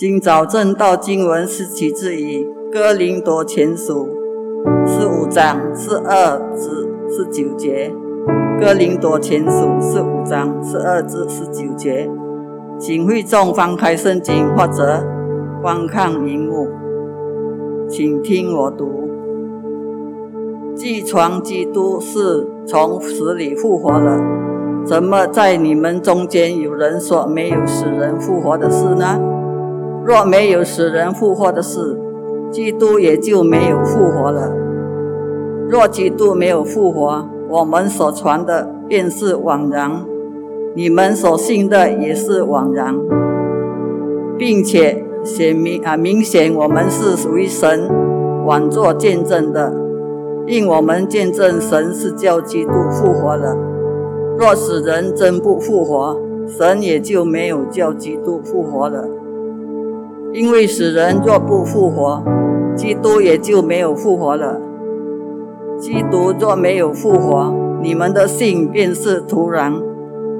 今早正道经文是取自于哥林多前书十五章十二至十九节。哥林多前书十五章十二至十九节，请会众翻开圣经或者观看荧幕，请听我读。既传基督是从死里复活了，怎么在你们中间有人说没有使人复活的事呢？若没有使人复活的事，基督也就没有复活了。若基督没有复活，我们所传的便是枉然，你们所信的也是枉然，并且显明啊明显我们是属于神，枉作见证的。令我们见证神是叫基督复活了。若使人真不复活，神也就没有叫基督复活了。因为使人若不复活，基督也就没有复活了。基督若没有复活，你们的信便是徒然，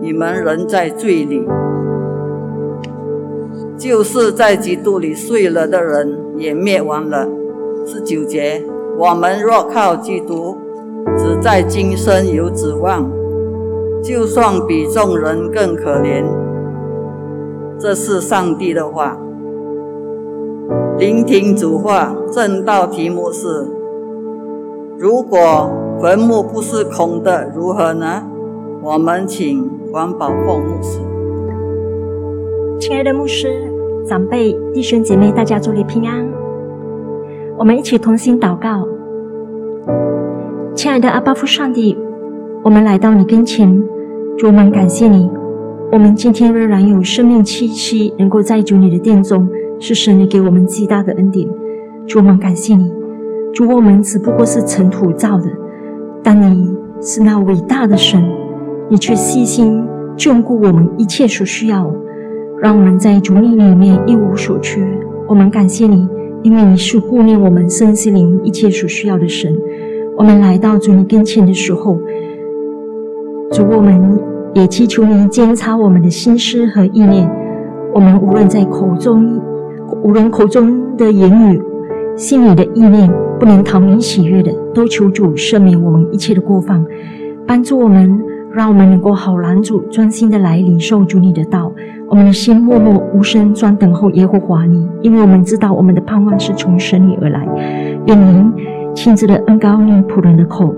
你们仍在罪里。就是在基督里睡了的人也灭亡了。十九节。我们若靠基督，只在今生有指望，就算比众人更可怜。这是上帝的话。聆听主话，正道题目是：如果坟墓不是空的，如何呢？我们请王宝凤牧师。亲爱的牧师、长辈、弟兄姐妹，大家祝你平安。我们一起同心祷告，亲爱的阿巴夫上帝，我们来到你跟前，主我们感谢你。我们今天仍然有生命气息，能够在主你的殿中，是神你给我们极大的恩典。主我们感谢你，主我们只不过是尘土造的，但你是那伟大的神，你却细心眷顾我们一切所需要，让我们在主你里面一无所缺。我们感谢你。因为你是顾念我们身心灵一切所需要的神，我们来到主你跟前的时候，主我们也祈求你监察我们的心思和意念。我们无论在口中，无论口中的言语、心里的意念，不能讨你喜悦的，都求主赦免我们一切的过犯，帮助我们。让我们能够好拦主专心的来领受主你的道，我们的心默默无声，专等候耶和华你，因为我们知道我们的盼望是从神里而来。愿您亲自的恩高你仆人的口，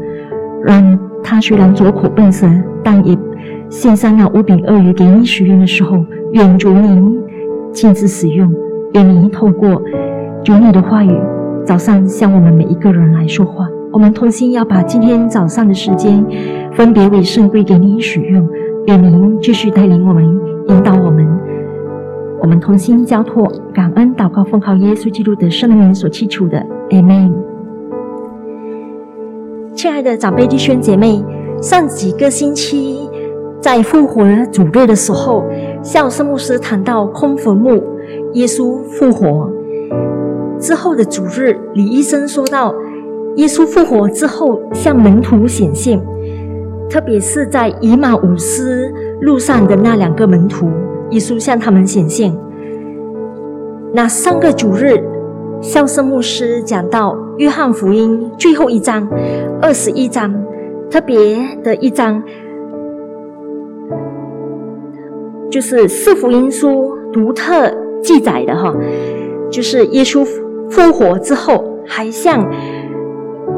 让他虽然左口笨舌，但也献上那五饼鳄鱼给你许愿的时候，愿主您亲自使用，愿您透过主你的话语，早上向我们每一个人来说话。我们同心要把今天早上的时间分别为圣归给您使用，愿您继续带领我们，引导我们。我们同心交托，感恩祷告，奉靠耶稣基督的圣名所祈求的，Amen。亲爱的长辈弟兄姐妹，上几个星期在复活主日的时候，孝圣牧师谈到空坟墓，耶稣复活之后的主日，李医生说到。耶稣复活之后，向门徒显现，特别是在以马五斯路上的那两个门徒，耶稣向他们显现。那上个主日，孝圣牧师讲到约翰福音最后一章，二十一章，特别的一章，就是四福音书独特记载的哈，就是耶稣复活之后，还向。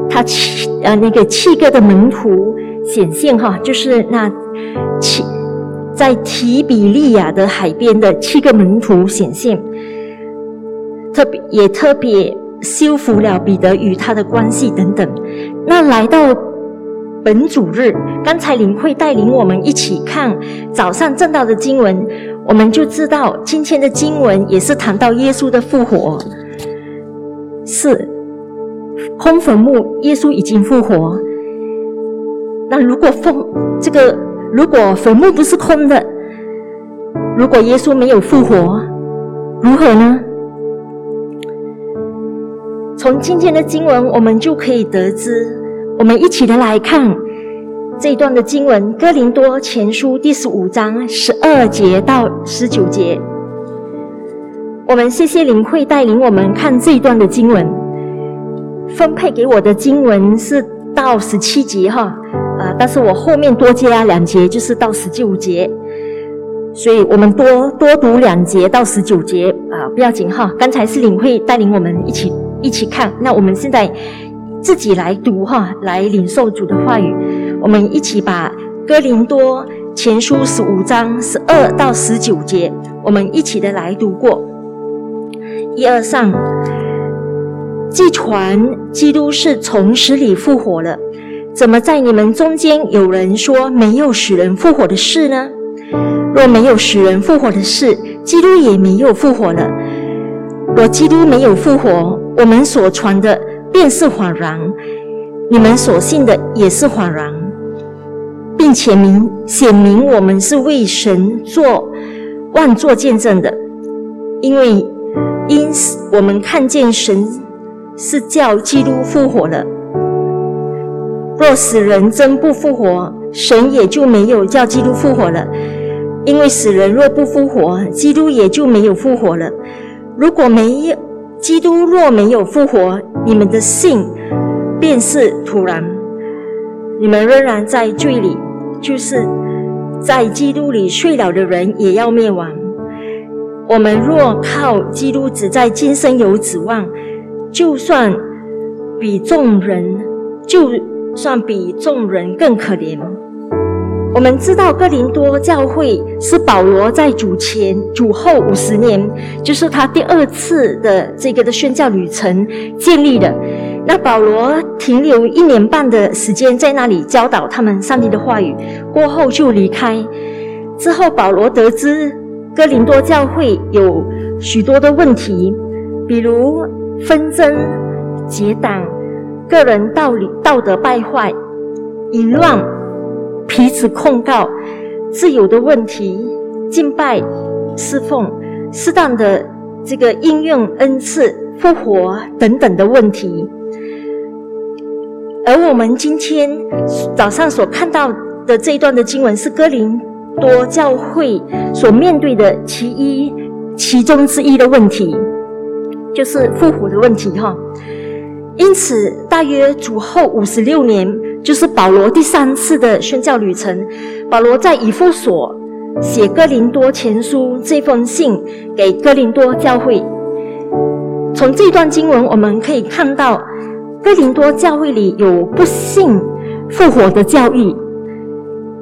他七呃那个七个的门徒显现哈，就是那七在提比利亚的海边的七个门徒显现，特别也特别修复了彼得与他的关系等等。那来到本主日，刚才领会带领我们一起看早上正道的经文，我们就知道今天的经文也是谈到耶稣的复活，是。空坟墓，耶稣已经复活。那如果坟这个如果坟墓不是空的，如果耶稣没有复活，如何呢？从今天的经文，我们就可以得知。我们一起的来看这一段的经文，《哥林多前书》第十五章十二节到十九节。我们谢谢林慧带领我们看这一段的经文，分配给我的经文是到十七节哈，啊，但是我后面多加两节，就是到十九节，所以我们多多读两节到十九节啊，不要紧哈。刚才是领会带领我们一起一起看，那我们现在自己来读哈，来领受主的话语，我们一起把哥林多前书十五章十二到十九节，我们一起的来读过。一二上，既传基督是从死里复活了，怎么在你们中间有人说没有使人复活的事呢？若没有使人复活的事，基督也没有复活了。若基督没有复活，我们所传的便是恍然，你们所信的也是恍然，并且明显明我们是为神做万作见证的，因为。因，我们看见神是叫基督复活了。若死人真不复活，神也就没有叫基督复活了。因为死人若不复活，基督也就没有复活了。如果没有基督，若没有复活，你们的信便是徒然。你们仍然在罪里，就是在基督里睡了的人，也要灭亡。我们若靠基督只在今生有指望，就算比众人，就算比众人更可怜。我们知道哥林多教会是保罗在主前、主后五十年，就是他第二次的这个的宣教旅程建立的。那保罗停留一年半的时间在那里教导他们上帝的话语，过后就离开。之后保罗得知。哥林多教会有许多的问题，比如纷争、结党、个人道理道德败坏、淫乱、彼此控告、自由的问题、敬拜、侍奉、适当的这个应用恩赐、复活等等的问题。而我们今天早上所看到的这一段的经文是哥林。多教会所面对的其一、其中之一的问题，就是复活的问题，哈。因此，大约主后五十六年，就是保罗第三次的宣教旅程。保罗在以弗所写哥林多前书这封信给哥林多教会。从这段经文，我们可以看到，哥林多教会里有不信复活的教义。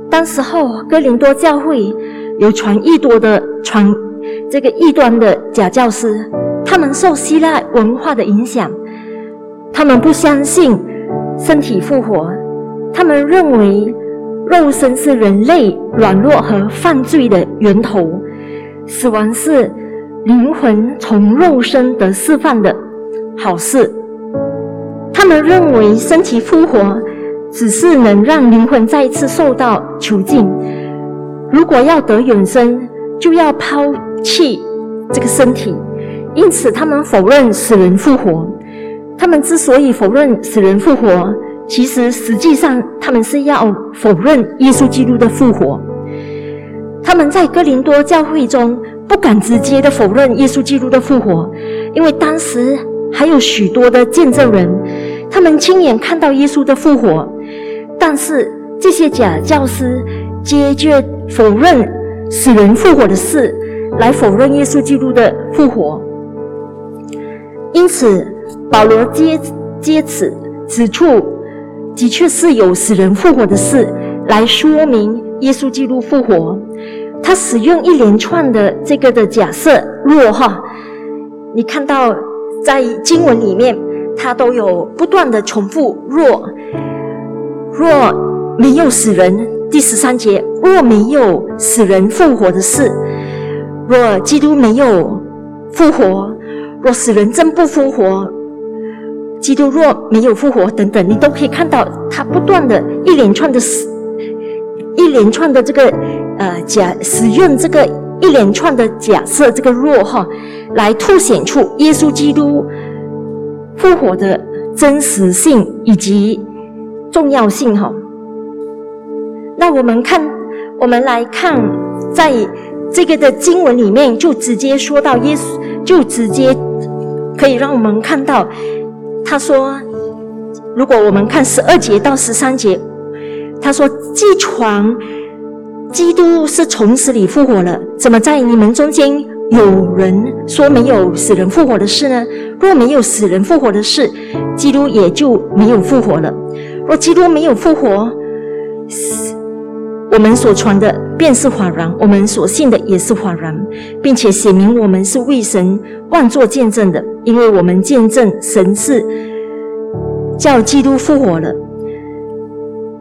当时候，哥林多教会有传异多的传这个异端的假教师，他们受希腊文化的影响，他们不相信身体复活，他们认为肉身是人类软弱和犯罪的源头，死亡是灵魂从肉身得释放的好事，他们认为身体复活。只是能让灵魂再一次受到囚禁。如果要得永生，就要抛弃这个身体。因此，他们否认死人复活。他们之所以否认死人复活，其实实际上他们是要否认耶稣基督的复活。他们在哥林多教会中不敢直接的否认耶稣基督的复活，因为当时还有许多的见证人，他们亲眼看到耶稣的复活。但是这些假教师坚决否认死人复活的事，来否认耶稣基督的复活。因此，保罗接接此指出，的确是有死人复活的事，来说明耶稣基督复活。他使用一连串的这个的假设，若哈，你看到在经文里面，他都有不断的重复若。若没有死人，第十三节，若没有死人复活的事，若基督没有复活，若死人真不复活，基督若没有复活，等等，你都可以看到他不断的一连串的死，一连串的这个呃假使用这个一连串的假设，这个若哈，来凸显出耶稣基督复活的真实性以及。重要性哈，那我们看，我们来看，在这个的经文里面，就直接说到耶稣就直接可以让我们看到，他说，如果我们看十二节到十三节，他说，既传基督是从死里复活了，怎么在你们中间？有人说没有死人复活的事呢？若没有死人复活的事，基督也就没有复活了。若基督没有复活，我们所传的便是谎然，我们所信的也是谎然，并且写明我们是为神万作见证的，因为我们见证神是叫基督复活了。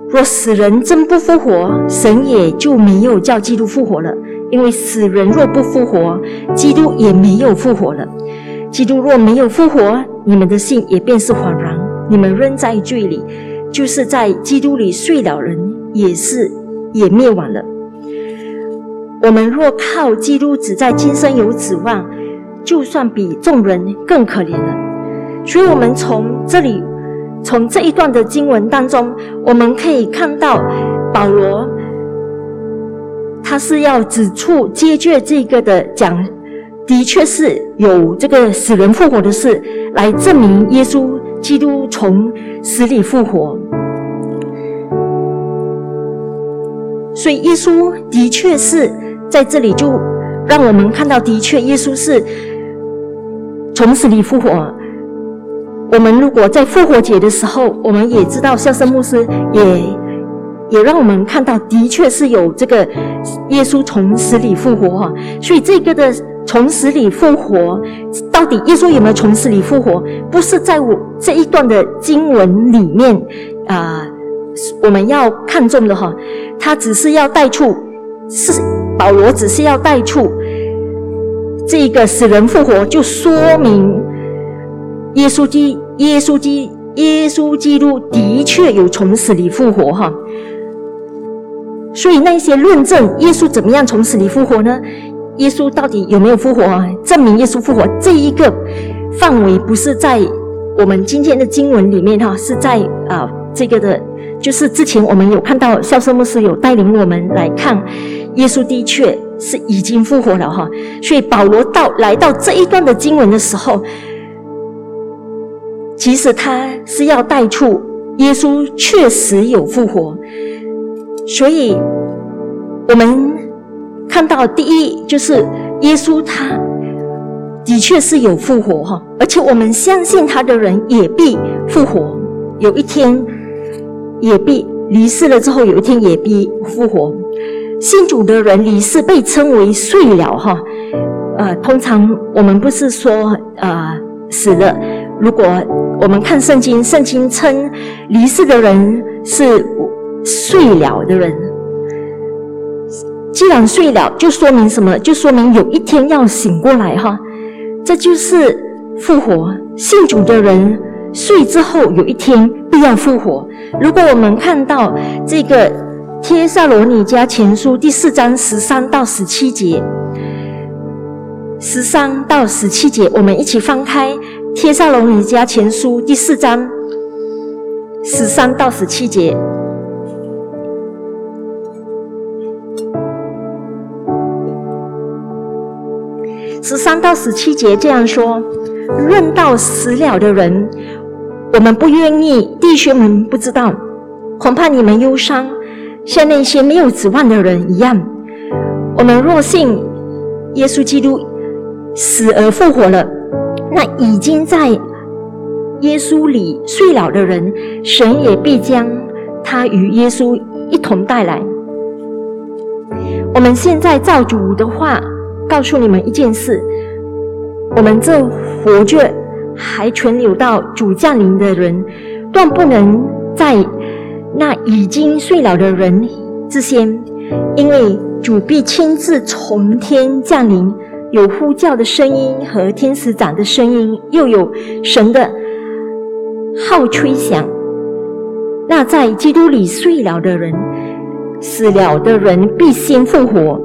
若死人真不复活，神也就没有叫基督复活了。因为死人若不复活，基督也没有复活了。基督若没有复活，你们的信也便是恍然，你们仍在罪里，就是在基督里睡了人，也是也灭亡了。我们若靠基督只在今生有指望，就算比众人更可怜了。所以，我们从这里，从这一段的经文当中，我们可以看到保罗。他是要指出接决这个的讲，的确是有这个死人复活的事，来证明耶稣基督从死里复活。所以耶稣的确是在这里，就让我们看到，的确耶稣是从死里复活。我们如果在复活节的时候，我们也知道，孝圣牧师也。也让我们看到，的确是有这个耶稣从死里复活哈。所以这个的从死里复活，到底耶稣有没有从死里复活，不是在我这一段的经文里面啊，我们要看重的哈。他只是要带出，是保罗只是要带出这个死人复活，就说明耶稣基耶稣基耶稣基督的确有从死里复活哈。所以那些论证耶稣怎么样从死里复活呢？耶稣到底有没有复活？证明耶稣复活这一个范围不是在我们今天的经文里面哈，是在啊这个的，就是之前我们有看到孝圣牧师有带领我们来看，耶稣的确是已经复活了哈。所以保罗到来到这一段的经文的时候，其实他是要带出耶稣确实有复活。所以，我们看到第一就是耶稣，他的确是有复活哈，而且我们相信他的人也必复活，有一天也必离世了之后，有一天也必复活。信主的人离世被称为睡了哈，呃，通常我们不是说呃死了，如果我们看圣经，圣经称离世的人是。睡了的人，既然睡了，就说明什么？就说明有一天要醒过来哈。这就是复活。信主的人睡之后，有一天必要复活。如果我们看到这个《帖撒罗尼迦前书》第四章十三到十七节，十三到十七节，我们一起翻开《帖撒罗尼迦前书》第四章十三到十七节。十三到十七节这样说：论到死了的人，我们不愿意弟兄们不知道，恐怕你们忧伤，像那些没有指望的人一样。我们若信耶稣基督死而复活了，那已经在耶稣里睡了的人，神也必将他与耶稣一同带来。我们现在照主的话。告诉你们一件事：我们这活着还存留到主降临的人，断不能在那已经睡了的人之先，因为主必亲自从天降临，有呼叫的声音和天使长的声音，又有神的号吹响。那在基督里睡了的人，死了的人必先复活。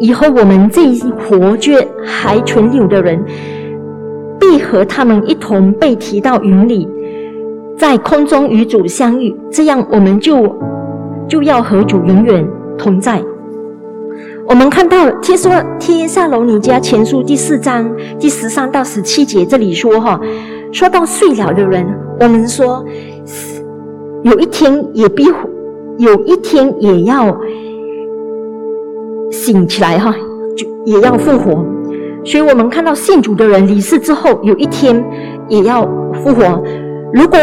以后我们这一活着还存留的人，必和他们一同被提到云里，在空中与主相遇。这样，我们就就要和主永远同在。我们看到《听说贴萨罗尼迦前书》第四章第十三到十七节，这里说哈，说到睡了的人，我们说有一天也必有一天也要醒起来哈，就也要复活。所以我们看到信主的人离世之后，有一天也要复活。如果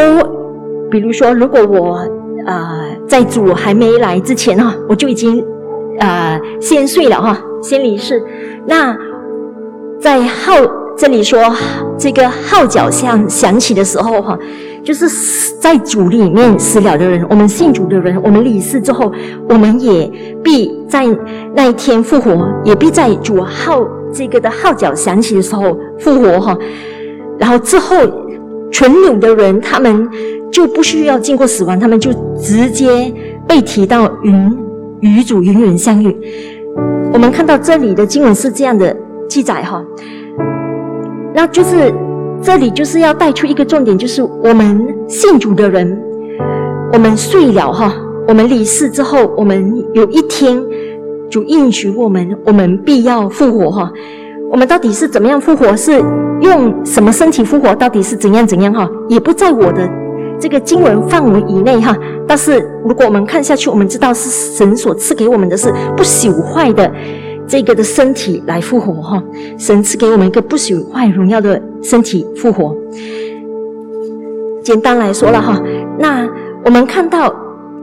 比如说，如果我呃在主还没来之前哈，我就已经呃先睡了哈，先离世。那在号这里说这个号角响响起的时候哈，就是在主里面死了的人，我们信主的人，我们离世之后，我们也必在那一天复活，也必在主号这个的号角响起的时候复活哈。然后之后。纯有的人，他们就不需要经过死亡，他们就直接被提到云与主永远相遇。我们看到这里的经文是这样的记载哈，那就是这里就是要带出一个重点，就是我们信主的人，我们睡了哈，我们离世之后，我们有一天主应许我们，我们必要复活哈。我们到底是怎么样复活？是用什么身体复活？到底是怎样怎样？哈，也不在我的这个经文范围以内哈。但是如果我们看下去，我们知道是神所赐给我们的是不朽坏的这个的身体来复活哈。神赐给我们一个不朽坏荣耀的身体复活。简单来说了哈，那我们看到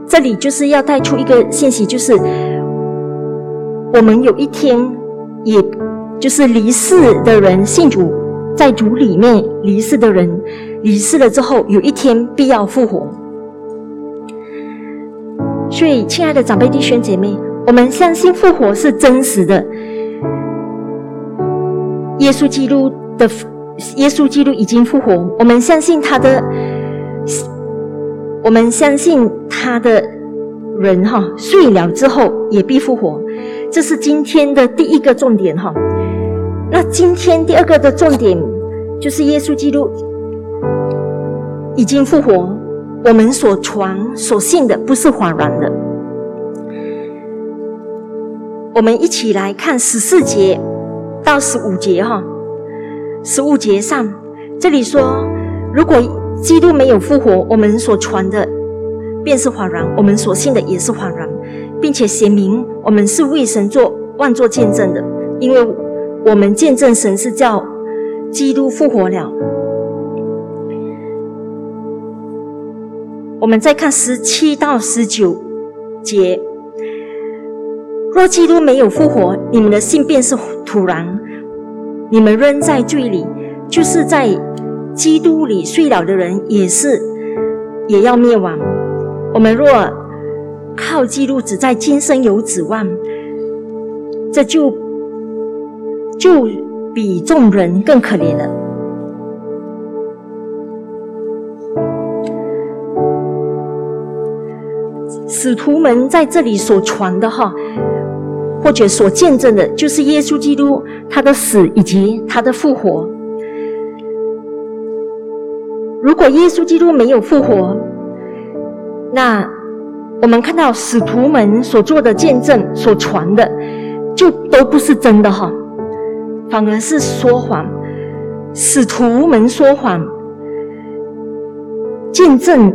这里就是要带出一个信息，就是我们有一天也。就是离世的人信主，在主里面离世的人，离世了之后，有一天必要复活。所以，亲爱的长辈弟兄姐妹，我们相信复活是真实的。耶稣基督的耶稣基督已经复活，我们相信他的，我们相信他的人哈睡了之后也必复活，这是今天的第一个重点哈。那今天第二个的重点就是耶稣基督已经复活，我们所传所信的不是恍然的。我们一起来看十四节到十五节哈，十五节上这里说，如果基督没有复活，我们所传的便是恍然，我们所信的也是恍然，并且写明我们是为神做万作见证的，因为。我们见证神是叫基督复活了。我们再看十七到十九节：若基督没有复活，你们的信便是土壤，你们仍在罪里，就是在基督里睡了的人，也是也要灭亡。我们若靠基督只在今生有指望，这就。就比众人更可怜了。使徒们在这里所传的哈，或者所见证的，就是耶稣基督他的死以及他的复活。如果耶稣基督没有复活，那我们看到使徒们所做的见证、所传的，就都不是真的哈。反而是说谎，使徒们说谎，见证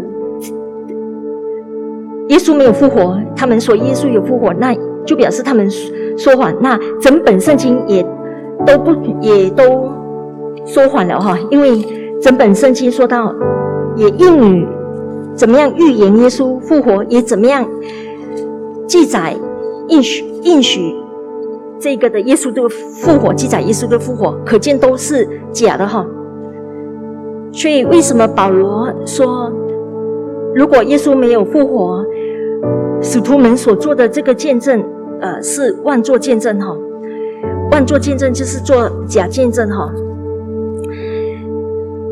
耶稣没有复活，他们说耶稣有复活，那就表示他们说谎。那整本圣经也都不也都说谎了哈，因为整本圣经说到也应怎么样预言耶稣复活，也怎么样记载应许应许。这个的耶稣的复活记载，耶稣的复活，可见都是假的哈。所以为什么保罗说，如果耶稣没有复活，使徒们所做的这个见证，呃，是万作见证哈？万作见证就是做假见证哈。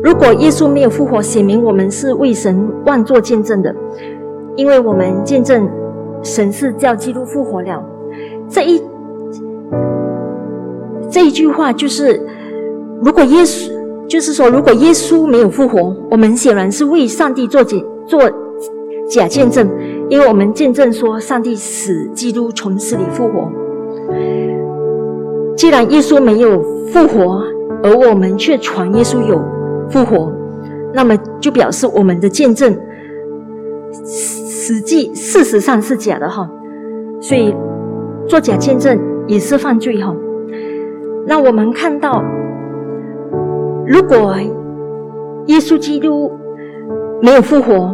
如果耶稣没有复活，显明我们是为神万作见证的，因为我们见证神是叫基督复活了。这一。这一句话就是：如果耶稣，就是说，如果耶稣没有复活，我们显然是为上帝做假做假见证，因为我们见证说上帝使基督从死里复活。既然耶稣没有复活，而我们却传耶稣有复活，那么就表示我们的见证实际事实上是假的哈。所以做假见证也是犯罪哈。那我们看到，如果耶稣基督没有复活，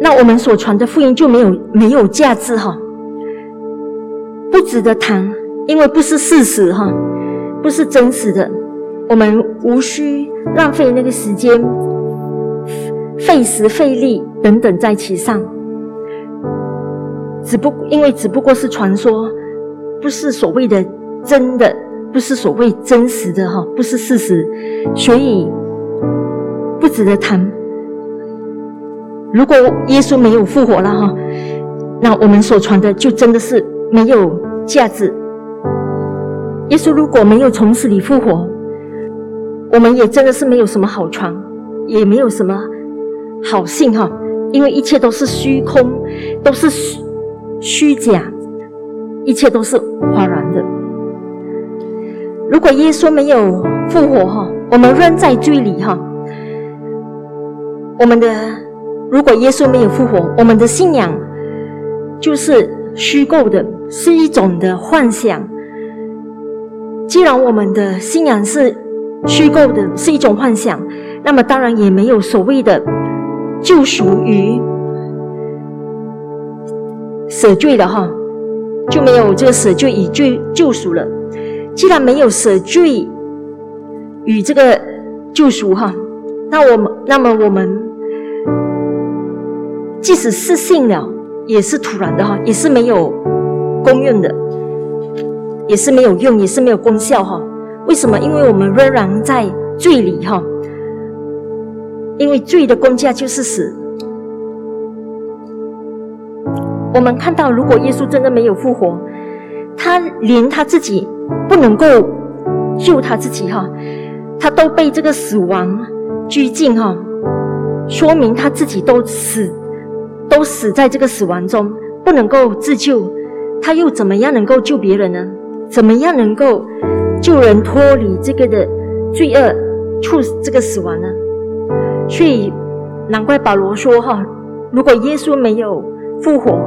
那我们所传的福音就没有没有价值哈。不值得谈，因为不是事实哈，不是真实的，我们无需浪费那个时间、费时费力等等在其上。只不因为只不过是传说，不是所谓的真的，不是所谓真实的哈，不是事实，所以不值得谈。如果耶稣没有复活了哈，那我们所传的就真的是。没有价值。耶稣如果没有从死里复活，我们也真的是没有什么好传，也没有什么好信哈，因为一切都是虚空，都是虚虚假，一切都是哗然的。如果耶稣没有复活哈，我们仍在罪里哈。我们的如果耶稣没有复活，我们的信仰就是虚构的。是一种的幻想。既然我们的信仰是虚构的，是一种幻想，那么当然也没有所谓的救赎与舍罪了哈，就没有这个舍罪与救救赎了。既然没有舍罪与这个救赎哈，那我们那么我们即使是信了，也是突然的哈，也是没有。公用的也是没有用，也是没有功效哈。为什么？因为我们仍然在罪里哈。因为罪的工价就是死。我们看到，如果耶稣真的没有复活，他连他自己不能够救他自己哈，他都被这个死亡拘禁哈，说明他自己都死，都死在这个死亡中，不能够自救。他又怎么样能够救别人呢？怎么样能够救人脱离这个的罪恶，处这个死亡呢？所以难怪保罗说：“哈，如果耶稣没有复活，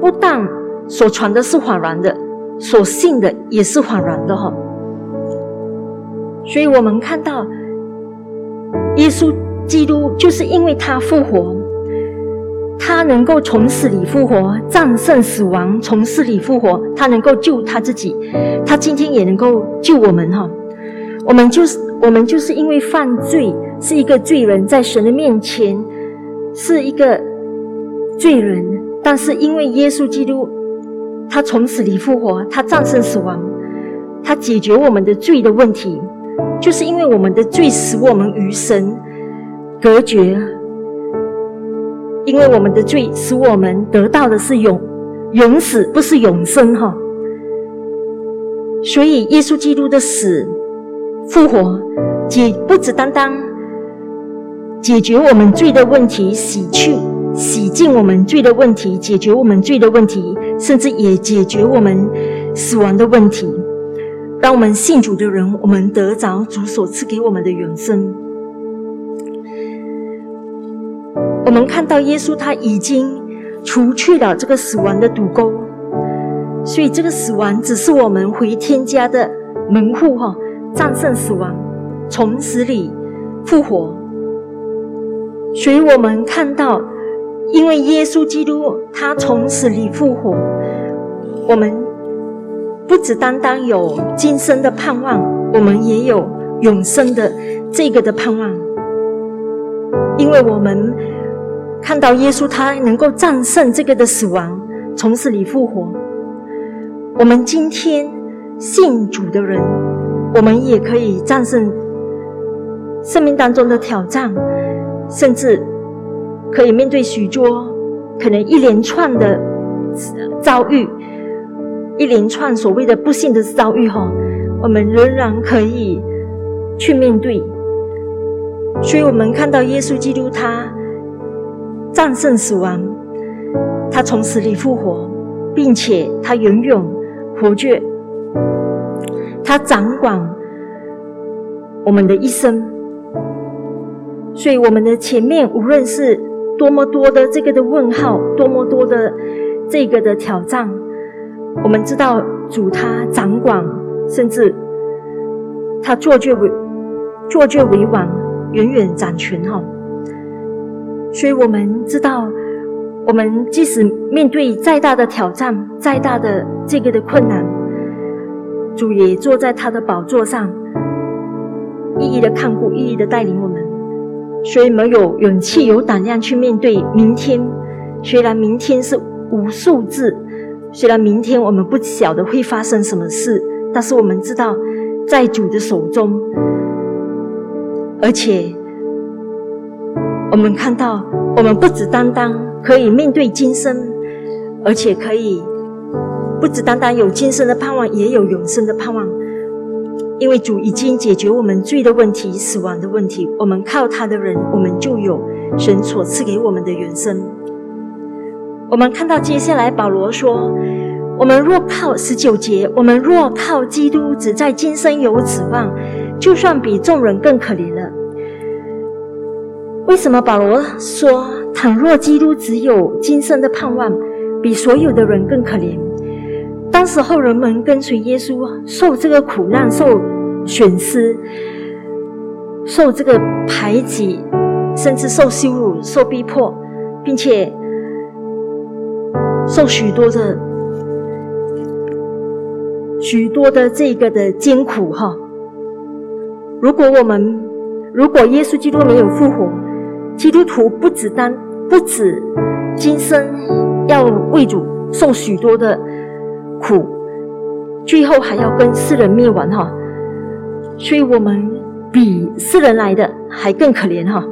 不但所传的是恍然的，所信的也是恍然的。”哈。所以我们看到耶稣基督，就是因为他复活。他能够从死里复活，战胜死亡，从死里复活。他能够救他自己，他今天也能够救我们哈。我们就是我们就是因为犯罪，是一个罪人，在神的面前是一个罪人。但是因为耶稣基督，他从死里复活，他战胜死亡，他解决我们的罪的问题，就是因为我们的罪使我们与神隔绝。因为我们的罪，使我们得到的是永永死，不是永生哈。所以，耶稣基督的死、复活，解不只单单解决我们罪的问题，洗去、洗净我们罪的问题，解决我们罪的问题，甚至也解决我们死亡的问题，当我们信主的人，我们得着主所赐给我们的永生。我们看到耶稣他已经除去了这个死亡的堵沟，所以这个死亡只是我们回天家的门户哈，战胜死亡，从死里复活。所以我们看到，因为耶稣基督他从死里复活，我们不只单单有今生的盼望，我们也有永生的这个的盼望，因为我们。看到耶稣，他能够战胜这个的死亡，从死里复活。我们今天信主的人，我们也可以战胜生命当中的挑战，甚至可以面对许多可能一连串的遭遇，一连串所谓的不幸的遭遇哈，我们仍然可以去面对。所以我们看到耶稣基督他。战胜死亡，他从死里复活，并且他永远活着，他掌管我们的一生。所以，我们的前面无论是多么多的这个的问号，多么多的这个的挑战，我们知道主他掌管，甚至他坐却为坐却为王，远远掌权哈。所以我们知道，我们即使面对再大的挑战，再大的这个的困难，主也坐在他的宝座上，一一的看顾，一一的带领我们。所以没有勇气、有胆量去面对明天。虽然明天是无数字，虽然明天我们不晓得会发生什么事，但是我们知道，在主的手中。而且，我们看到，我们不只单单可以面对今生，而且可以不只单单有今生的盼望，也有永生的盼望。因为主已经解决我们罪的问题、死亡的问题，我们靠他的人，我们就有神所赐给我们的原生。我们看到接下来保罗说：“我们若靠十九节，我们若靠基督，只在今生有指望，就算比众人更可怜了。”为什么保罗说：“倘若基督只有今生的盼望，比所有的人更可怜？”当时候人们跟随耶稣，受这个苦难，受损失，受这个排挤，甚至受羞辱、受逼迫，并且受许多的许多的这个的艰苦哈。如果我们如果耶稣基督没有复活，基督徒不止单不止今生要为主受许多的。苦，最后还要跟世人灭亡哈，所以我们比世人来的还更可怜哈。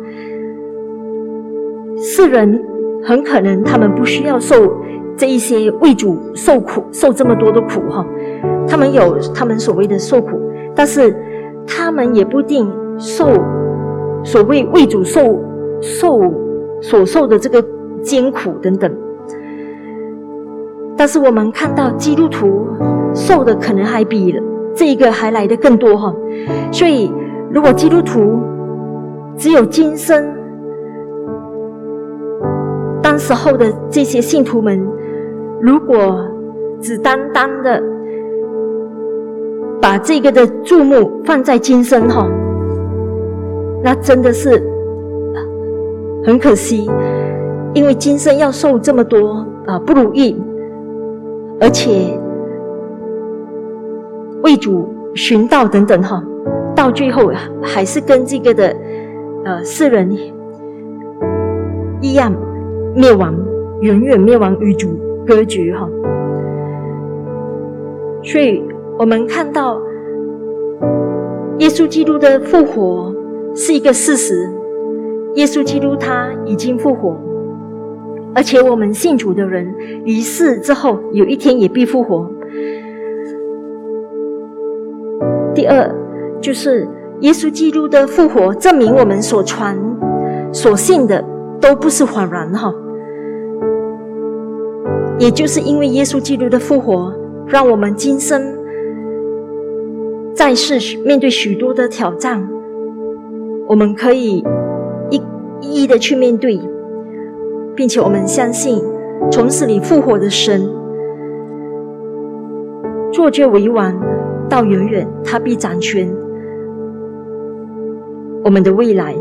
世人很可能他们不需要受这一些为主受苦，受这么多的苦哈，他们有他们所谓的受苦，但是他们也不一定受所谓为主受受所受的这个艰苦等等。但是我们看到基督徒受的可能还比这个还来的更多哈，所以如果基督徒只有今生，当时候的这些信徒们，如果只单单的把这个的注目放在今生哈，那真的是很可惜，因为今生要受这么多啊不如意。而且为主寻道等等哈，到最后还是跟这个的呃世人一样灭亡，远远灭亡与主隔绝哈。所以我们看到耶稣基督的复活是一个事实，耶稣基督他已经复活。而且我们信主的人离世之后，有一天也必复活。第二，就是耶稣基督的复活，证明我们所传、所信的都不是谎言哈。也就是因为耶稣基督的复活，让我们今生在世面对许多的挑战，我们可以一一的去面对。并且我们相信，从死里复活的神，作绝为王，到永远，他必掌权我们的未来。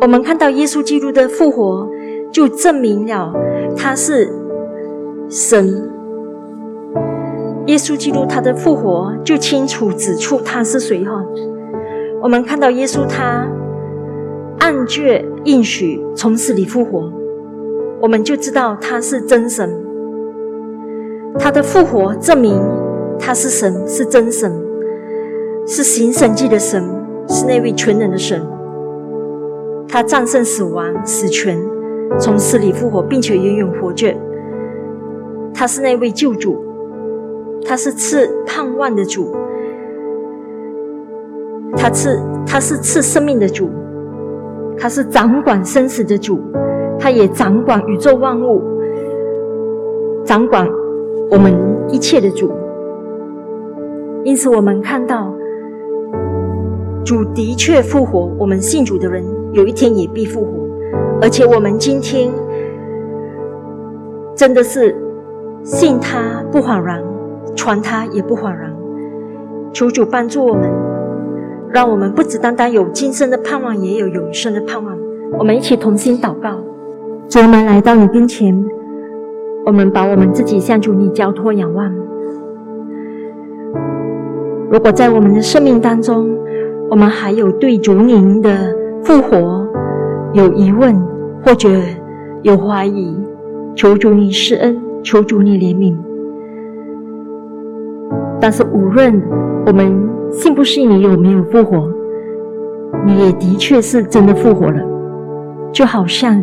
我们看到耶稣基督的复活，就证明了他是神。耶稣基督他的复活，就清楚指出他是谁哈。我们看到耶稣他按卷应许从死里复活。我们就知道他是真神，他的复活证明他是神，是真神，是行神迹的神，是那位全能的神。他战胜死亡、死权，从死里复活，并且永远活着。他是那位救主，他是赐盼望的主，他赐他是赐生命的主，他是掌管生死的主。他也掌管宇宙万物，掌管我们一切的主。因此，我们看到主的确复活，我们信主的人有一天也必复活，而且我们今天真的是信他不恍然，传他也不恍然。求主帮助我们，让我们不只单单有今生的盼望，也有永生的盼望。我们一起同心祷告，主，我们来到你跟前，我们把我们自己向主你交托仰望。如果在我们的生命当中，我们还有对主您的复活有疑问，或者有怀疑，求主你施恩，求主你怜悯。但是无论我们信不信你有没有复活，你也的确是真的复活了，就好像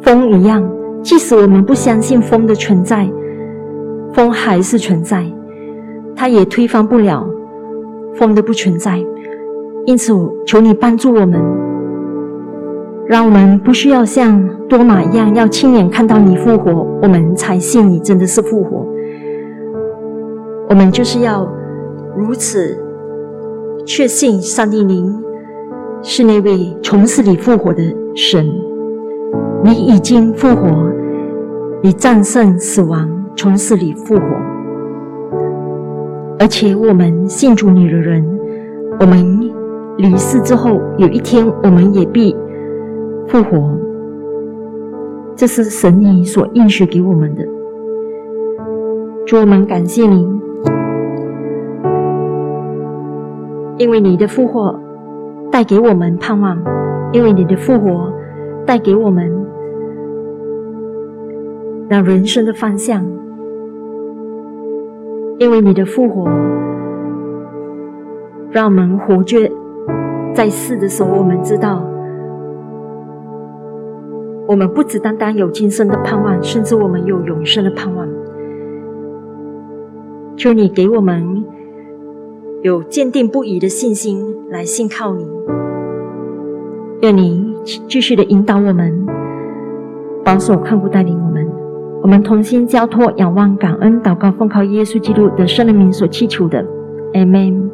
风一样，即使我们不相信风的存在，风还是存在，它也推翻不了。风的不存在，因此求你帮助我们，让我们不需要像多马一样，要亲眼看到你复活，我们才信你真的是复活。我们就是要如此确信，上帝您是那位从死里复活的神，你已经复活，你战胜死亡，从死里复活。而且我们信主你的人，我们离世之后有一天，我们也必复活。这是神你所应许给我们的。主，我们感谢您，因为你的复活带给我们盼望，因为你的复活带给我们那人生的方向。因为你的复活，让我们活着在世的时候，我们知道，我们不只单单有今生的盼望，甚至我们有永生的盼望。求你给我们有坚定不移的信心来信靠你，愿你继续的引导我们，保守看顾带领我们。我们同心交托、仰望、感恩、祷告，奉靠耶稣基督的圣名所祈求的，阿门。